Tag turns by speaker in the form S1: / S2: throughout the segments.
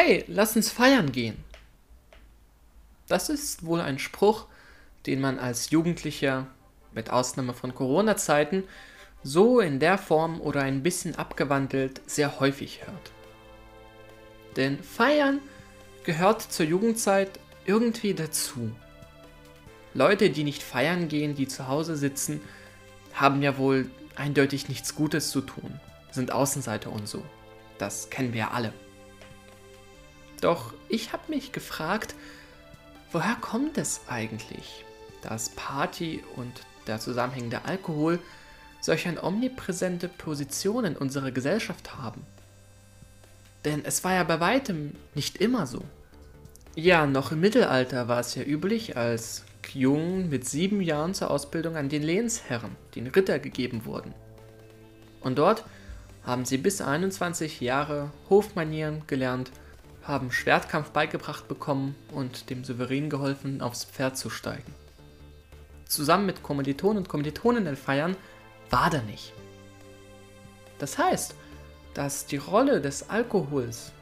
S1: Hey, lass uns feiern gehen. Das ist wohl ein Spruch, den man als Jugendlicher, mit Ausnahme von Corona-Zeiten, so in der Form oder ein bisschen abgewandelt sehr häufig hört. Denn feiern gehört zur Jugendzeit irgendwie dazu. Leute, die nicht feiern gehen, die zu Hause sitzen, haben ja wohl eindeutig nichts Gutes zu tun, sind Außenseiter und so. Das kennen wir ja alle. Doch ich habe mich gefragt, woher kommt es eigentlich, dass Party und der zusammenhängende Alkohol solch eine omnipräsente Position in unserer Gesellschaft haben? Denn es war ja bei weitem nicht immer so. Ja, noch im Mittelalter war es ja üblich, als Jungen mit sieben Jahren zur Ausbildung an den Lehnsherren, den Ritter, gegeben wurden. Und dort haben sie bis 21 Jahre Hofmanieren gelernt haben Schwertkampf beigebracht bekommen und dem Souverän geholfen, aufs Pferd zu steigen. Zusammen mit Kommilitonen und Kommilitoninnen feiern war da nicht. Das heißt, dass die Rolle des Alkohols,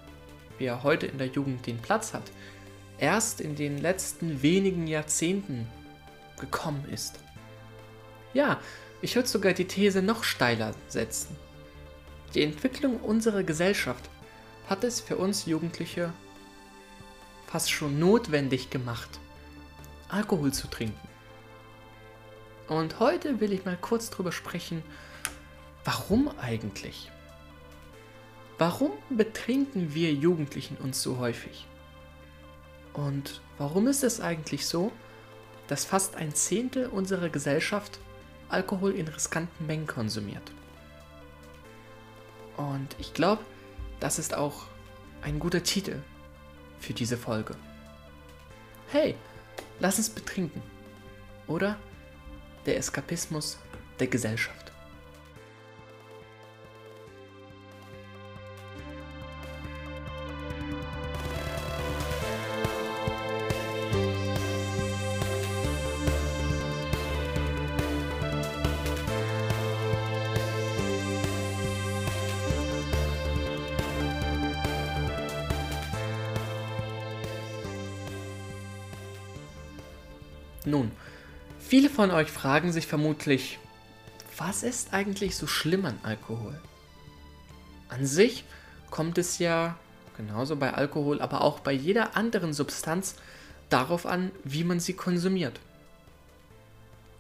S1: wie er heute in der Jugend den Platz hat, erst in den letzten wenigen Jahrzehnten gekommen ist. Ja, ich würde sogar die These noch steiler setzen. Die Entwicklung unserer Gesellschaft hat es für uns Jugendliche fast schon notwendig gemacht, Alkohol zu trinken. Und heute will ich mal kurz drüber sprechen, warum eigentlich? Warum betrinken wir Jugendlichen uns so häufig? Und warum ist es eigentlich so, dass fast ein Zehntel unserer Gesellschaft Alkohol in riskanten Mengen konsumiert? Und ich glaube, das ist auch ein guter Titel für diese Folge. Hey, lass uns betrinken. Oder der Eskapismus der Gesellschaft. Nun, viele von euch fragen sich vermutlich, was ist eigentlich so schlimm an Alkohol? An sich kommt es ja, genauso bei Alkohol, aber auch bei jeder anderen Substanz, darauf an, wie man sie konsumiert.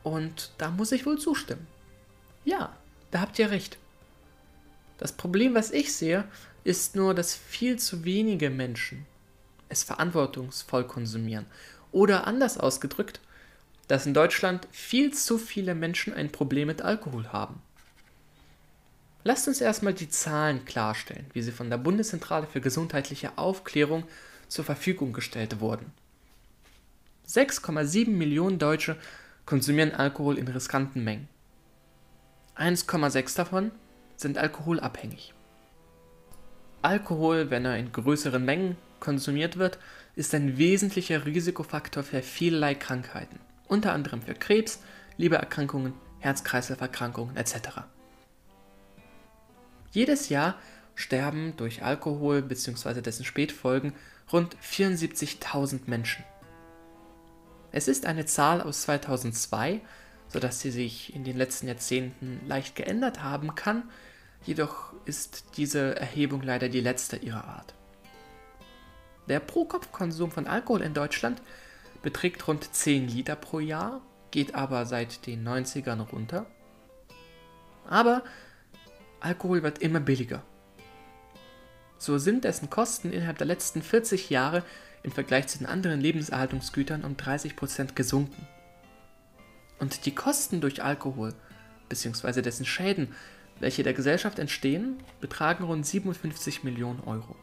S1: Und da muss ich wohl zustimmen. Ja, da habt ihr recht. Das Problem, was ich sehe, ist nur, dass viel zu wenige Menschen es verantwortungsvoll konsumieren. Oder anders ausgedrückt, dass in Deutschland viel zu viele Menschen ein Problem mit Alkohol haben. Lasst uns erstmal die Zahlen klarstellen, wie sie von der Bundeszentrale für gesundheitliche Aufklärung zur Verfügung gestellt wurden. 6,7 Millionen Deutsche konsumieren Alkohol in riskanten Mengen. 1,6 davon sind alkoholabhängig. Alkohol, wenn er in größeren Mengen konsumiert wird, ist ein wesentlicher Risikofaktor für vielerlei Krankheiten unter anderem für Krebs, Lebererkrankungen, Herz-Kreislauf-Erkrankungen etc. Jedes Jahr sterben durch Alkohol bzw. dessen Spätfolgen rund 74.000 Menschen. Es ist eine Zahl aus 2002, sodass sie sich in den letzten Jahrzehnten leicht geändert haben kann, jedoch ist diese Erhebung leider die letzte ihrer Art. Der Pro-Kopf-Konsum von Alkohol in Deutschland beträgt rund 10 Liter pro Jahr, geht aber seit den 90ern runter. Aber Alkohol wird immer billiger. So sind dessen Kosten innerhalb der letzten 40 Jahre im Vergleich zu den anderen Lebenserhaltungsgütern um 30% gesunken. Und die Kosten durch Alkohol bzw. dessen Schäden, welche der Gesellschaft entstehen, betragen rund 57 Millionen Euro.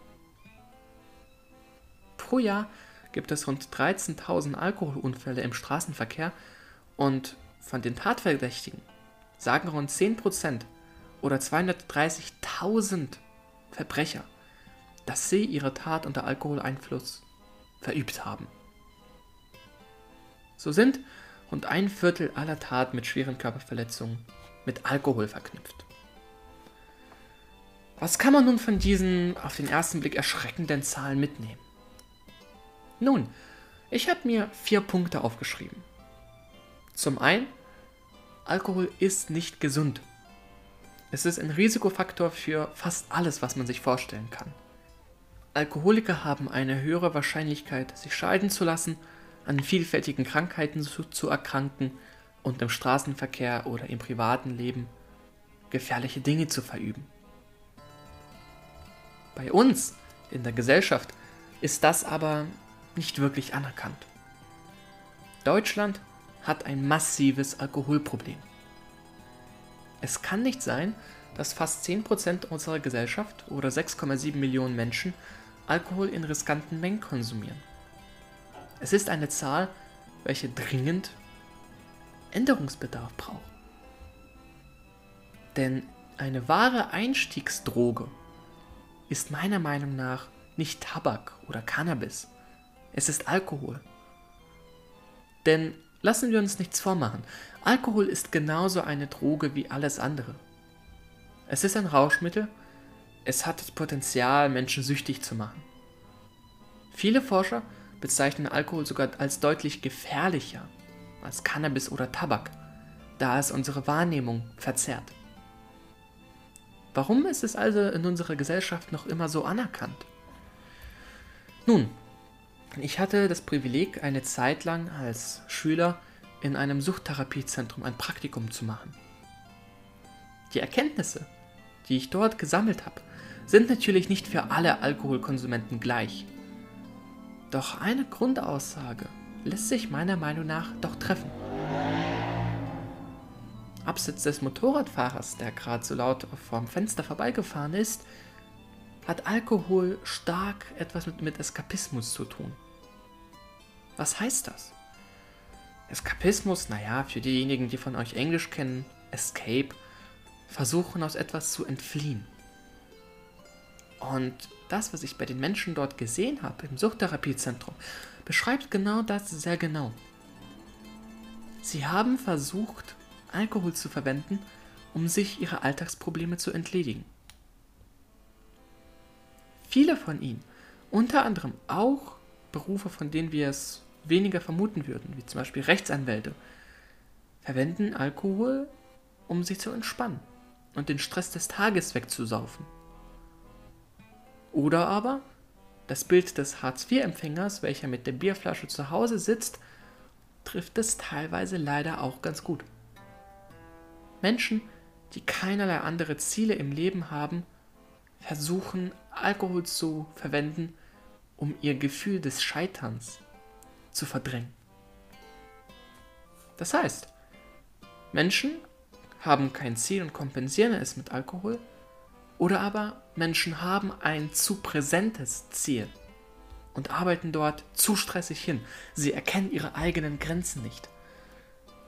S1: Pro Jahr gibt es rund 13.000 Alkoholunfälle im Straßenverkehr und von den Tatverdächtigen sagen rund 10% oder 230.000 Verbrecher, dass sie ihre Tat unter Alkoholeinfluss verübt haben. So sind rund ein Viertel aller Taten mit schweren Körperverletzungen mit Alkohol verknüpft. Was kann man nun von diesen auf den ersten Blick erschreckenden Zahlen mitnehmen? Nun, ich habe mir vier Punkte aufgeschrieben. Zum einen, Alkohol ist nicht gesund. Es ist ein Risikofaktor für fast alles, was man sich vorstellen kann. Alkoholiker haben eine höhere Wahrscheinlichkeit, sich scheiden zu lassen, an vielfältigen Krankheiten zu, zu erkranken und im Straßenverkehr oder im privaten Leben gefährliche Dinge zu verüben. Bei uns in der Gesellschaft ist das aber nicht wirklich anerkannt. Deutschland hat ein massives Alkoholproblem. Es kann nicht sein, dass fast 10% unserer Gesellschaft oder 6,7 Millionen Menschen Alkohol in riskanten Mengen konsumieren. Es ist eine Zahl, welche dringend Änderungsbedarf braucht. Denn eine wahre Einstiegsdroge ist meiner Meinung nach nicht Tabak oder Cannabis. Es ist Alkohol. Denn lassen wir uns nichts vormachen, Alkohol ist genauso eine Droge wie alles andere. Es ist ein Rauschmittel, es hat das Potenzial, Menschen süchtig zu machen. Viele Forscher bezeichnen Alkohol sogar als deutlich gefährlicher als Cannabis oder Tabak, da es unsere Wahrnehmung verzerrt. Warum ist es also in unserer Gesellschaft noch immer so anerkannt? Nun, ich hatte das Privileg, eine Zeit lang als Schüler in einem Suchttherapiezentrum ein Praktikum zu machen. Die Erkenntnisse, die ich dort gesammelt habe, sind natürlich nicht für alle Alkoholkonsumenten gleich. Doch eine Grundaussage lässt sich meiner Meinung nach doch treffen. Abseits des Motorradfahrers, der gerade so laut vorm Fenster vorbeigefahren ist, hat Alkohol stark etwas mit, mit Eskapismus zu tun. Was heißt das? Eskapismus, naja, für diejenigen, die von euch Englisch kennen, Escape, versuchen aus etwas zu entfliehen. Und das, was ich bei den Menschen dort gesehen habe, im Suchttherapiezentrum, beschreibt genau das sehr genau. Sie haben versucht, Alkohol zu verwenden, um sich ihrer Alltagsprobleme zu entledigen. Viele von ihnen, unter anderem auch Berufe, von denen wir es weniger vermuten würden, wie zum Beispiel Rechtsanwälte, verwenden Alkohol, um sich zu entspannen und den Stress des Tages wegzusaufen. Oder aber das Bild des Hartz-IV-Empfängers, welcher mit der Bierflasche zu Hause sitzt, trifft es teilweise leider auch ganz gut. Menschen, die keinerlei andere Ziele im Leben haben, versuchen Alkohol zu verwenden, um ihr Gefühl des Scheiterns zu verdrängen. Das heißt, Menschen haben kein Ziel und kompensieren es mit Alkohol, oder aber Menschen haben ein zu präsentes Ziel und arbeiten dort zu stressig hin. Sie erkennen ihre eigenen Grenzen nicht.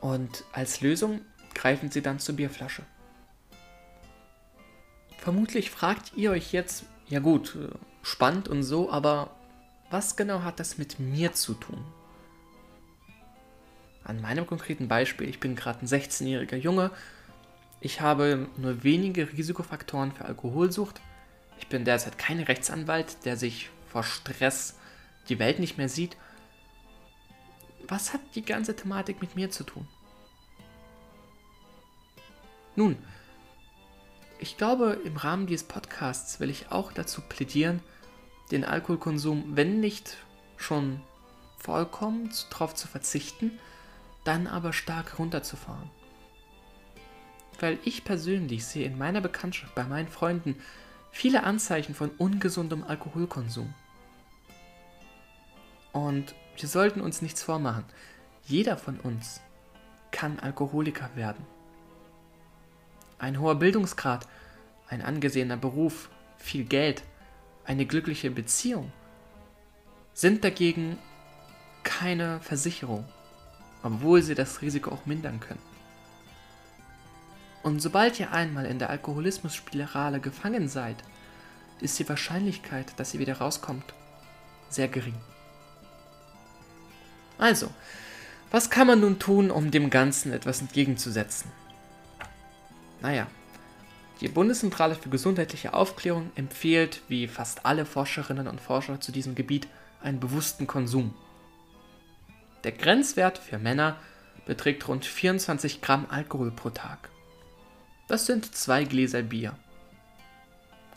S1: Und als Lösung greifen sie dann zur Bierflasche. Vermutlich fragt ihr euch jetzt, ja gut, äh, spannend und so, aber was genau hat das mit mir zu tun? An meinem konkreten Beispiel, ich bin gerade ein 16-jähriger Junge, ich habe nur wenige Risikofaktoren für Alkoholsucht. Ich bin derzeit kein Rechtsanwalt, der sich vor Stress die Welt nicht mehr sieht. Was hat die ganze Thematik mit mir zu tun? Nun, ich glaube, im Rahmen dieses Podcasts will ich auch dazu plädieren, den Alkoholkonsum, wenn nicht schon vollkommen darauf zu verzichten, dann aber stark runterzufahren. Weil ich persönlich sehe in meiner Bekanntschaft bei meinen Freunden viele Anzeichen von ungesundem Alkoholkonsum. Und wir sollten uns nichts vormachen. Jeder von uns kann Alkoholiker werden. Ein hoher Bildungsgrad, ein angesehener Beruf, viel Geld, eine glückliche Beziehung sind dagegen keine Versicherung, obwohl sie das Risiko auch mindern können. Und sobald ihr einmal in der Alkoholismusspirale gefangen seid, ist die Wahrscheinlichkeit, dass ihr wieder rauskommt, sehr gering. Also, was kann man nun tun, um dem Ganzen etwas entgegenzusetzen? Naja, Die Bundeszentrale für gesundheitliche Aufklärung empfiehlt, wie fast alle Forscherinnen und Forscher zu diesem Gebiet, einen bewussten Konsum. Der Grenzwert für Männer beträgt rund 24 Gramm Alkohol pro Tag. Das sind zwei Gläser Bier.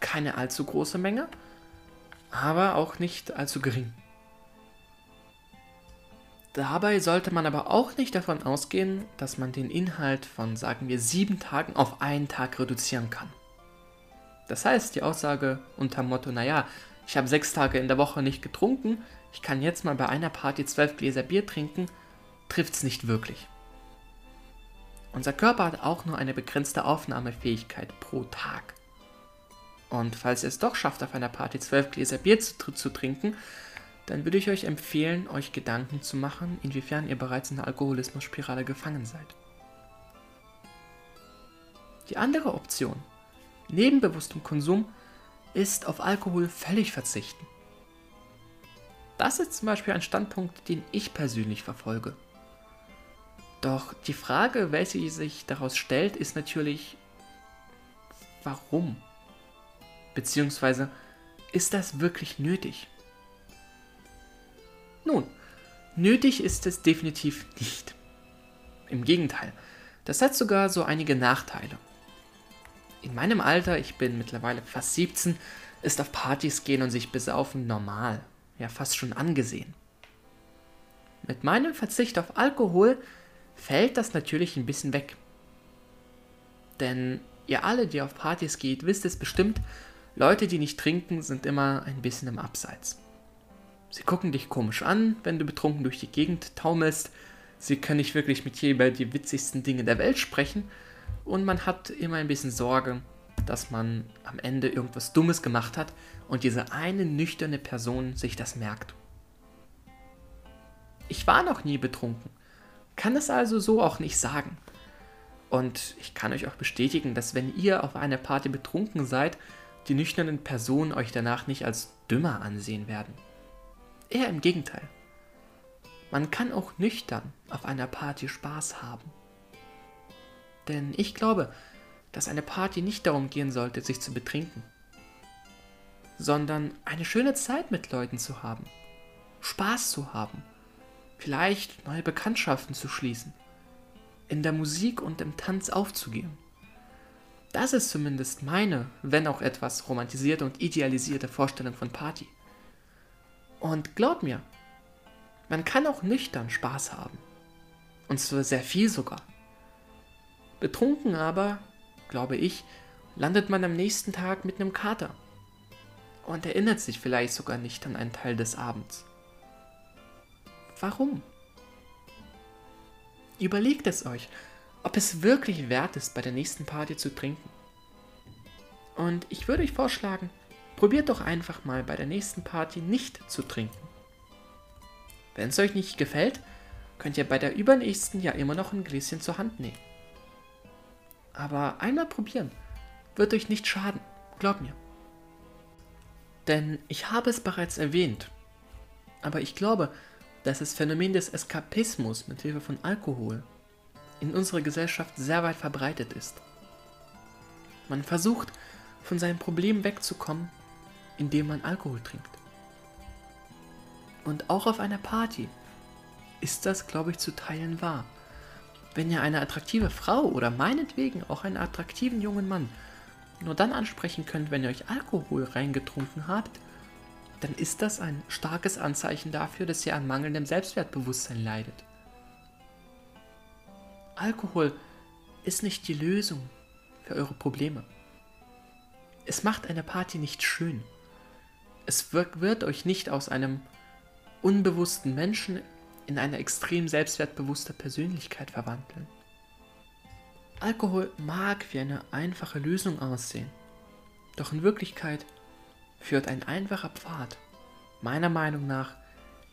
S1: Keine allzu große Menge, aber auch nicht allzu gering. Dabei sollte man aber auch nicht davon ausgehen, dass man den Inhalt von, sagen wir, sieben Tagen auf einen Tag reduzieren kann. Das heißt, die Aussage unter Motto, naja, ich habe sechs Tage in der Woche nicht getrunken, ich kann jetzt mal bei einer Party zwölf Gläser Bier trinken, trifft es nicht wirklich. Unser Körper hat auch nur eine begrenzte Aufnahmefähigkeit pro Tag. Und falls ihr es doch schafft, auf einer Party zwölf Gläser Bier zu, zu trinken, dann würde ich euch empfehlen, euch Gedanken zu machen, inwiefern ihr bereits in der Alkoholismus-Spirale gefangen seid. Die andere Option, neben bewusstem Konsum, ist auf Alkohol völlig verzichten. Das ist zum Beispiel ein Standpunkt, den ich persönlich verfolge. Doch die Frage, welche sich daraus stellt, ist natürlich, warum? Beziehungsweise, ist das wirklich nötig? Nun, nötig ist es definitiv nicht. Im Gegenteil, das hat sogar so einige Nachteile. In meinem Alter, ich bin mittlerweile fast 17, ist auf Partys gehen und sich besaufen normal, ja fast schon angesehen. Mit meinem Verzicht auf Alkohol fällt das natürlich ein bisschen weg. Denn ihr alle, die auf Partys geht, wisst es bestimmt, Leute, die nicht trinken, sind immer ein bisschen im Abseits. Sie gucken dich komisch an, wenn du betrunken durch die Gegend taumelst. Sie können nicht wirklich mit dir über die witzigsten Dinge der Welt sprechen. Und man hat immer ein bisschen Sorge, dass man am Ende irgendwas Dummes gemacht hat und diese eine nüchterne Person sich das merkt. Ich war noch nie betrunken, kann es also so auch nicht sagen. Und ich kann euch auch bestätigen, dass wenn ihr auf einer Party betrunken seid, die nüchternen Personen euch danach nicht als dümmer ansehen werden. Eher im Gegenteil. Man kann auch nüchtern auf einer Party Spaß haben. Denn ich glaube, dass eine Party nicht darum gehen sollte, sich zu betrinken, sondern eine schöne Zeit mit Leuten zu haben, Spaß zu haben, vielleicht neue Bekanntschaften zu schließen, in der Musik und im Tanz aufzugehen. Das ist zumindest meine, wenn auch etwas romantisierte und idealisierte Vorstellung von Party. Und glaub mir, man kann auch nüchtern Spaß haben. Und zwar sehr viel sogar. Betrunken aber, glaube ich, landet man am nächsten Tag mit einem Kater. Und erinnert sich vielleicht sogar nicht an einen Teil des Abends. Warum? Überlegt es euch, ob es wirklich wert ist, bei der nächsten Party zu trinken. Und ich würde euch vorschlagen, Probiert doch einfach mal bei der nächsten Party nicht zu trinken. Wenn es euch nicht gefällt, könnt ihr bei der übernächsten ja immer noch ein Gläschen zur Hand nehmen. Aber einmal probieren wird euch nicht schaden, glaub mir. Denn ich habe es bereits erwähnt, aber ich glaube, dass das Phänomen des Eskapismus mit Hilfe von Alkohol in unserer Gesellschaft sehr weit verbreitet ist. Man versucht, von seinem Problem wegzukommen, indem man Alkohol trinkt. Und auch auf einer Party ist das, glaube ich, zu Teilen wahr. Wenn ihr eine attraktive Frau oder meinetwegen auch einen attraktiven jungen Mann nur dann ansprechen könnt, wenn ihr euch Alkohol reingetrunken habt, dann ist das ein starkes Anzeichen dafür, dass ihr an mangelndem Selbstwertbewusstsein leidet. Alkohol ist nicht die Lösung für eure Probleme. Es macht eine Party nicht schön es wird, euch nicht aus einem unbewussten Menschen in eine extrem selbstwertbewusste Persönlichkeit verwandeln. Alkohol mag wie eine einfache Lösung aussehen, doch in Wirklichkeit führt ein einfacher Pfad, meiner Meinung nach,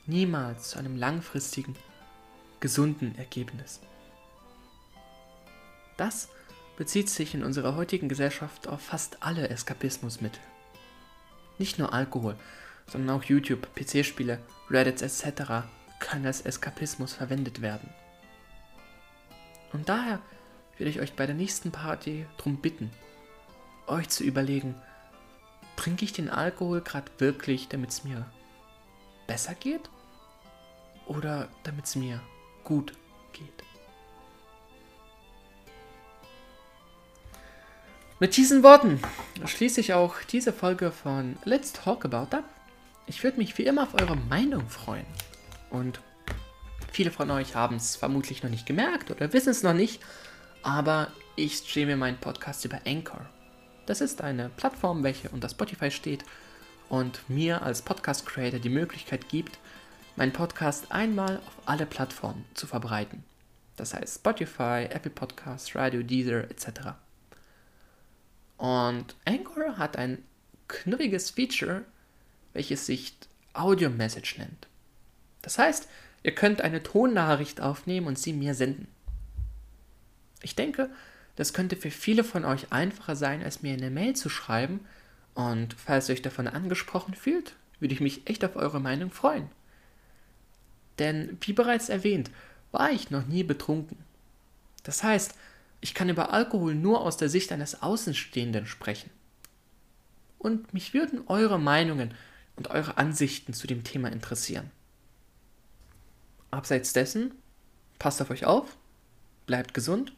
S1: niemals zu einem langfristigen, gesunden Ergebnis. Das bezieht sich in unserer heutigen Gesellschaft auf fast alle Eskapismusmittel. Nicht nur Alkohol, sondern auch YouTube, PC-Spiele, Reddits etc. können als Eskapismus verwendet werden. Und daher will ich euch bei der nächsten Party darum bitten, euch zu überlegen, trinke ich den Alkohol gerade wirklich, damit es mir besser geht? Oder damit es mir gut geht? Mit diesen Worten schließe ich auch diese Folge von Let's Talk About ab. Ich würde mich wie immer auf eure Meinung freuen. Und viele von euch haben es vermutlich noch nicht gemerkt oder wissen es noch nicht, aber ich streame meinen Podcast über Anchor. Das ist eine Plattform, welche unter Spotify steht und mir als Podcast-Creator die Möglichkeit gibt, meinen Podcast einmal auf alle Plattformen zu verbreiten. Das heißt Spotify, Apple Podcasts, Radio, Deezer etc. Und Anchor hat ein knurriges Feature, welches sich Audio Message nennt. Das heißt, ihr könnt eine Tonnachricht aufnehmen und sie mir senden. Ich denke, das könnte für viele von euch einfacher sein, als mir eine Mail zu schreiben. Und falls ihr euch davon angesprochen fühlt, würde ich mich echt auf eure Meinung freuen. Denn, wie bereits erwähnt, war ich noch nie betrunken. Das heißt, ich kann über Alkohol nur aus der Sicht eines Außenstehenden sprechen. Und mich würden eure Meinungen und eure Ansichten zu dem Thema interessieren. Abseits dessen, passt auf euch auf, bleibt gesund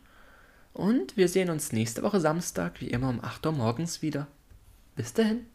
S1: und wir sehen uns nächste Woche Samstag wie immer um 8 Uhr morgens wieder. Bis dahin.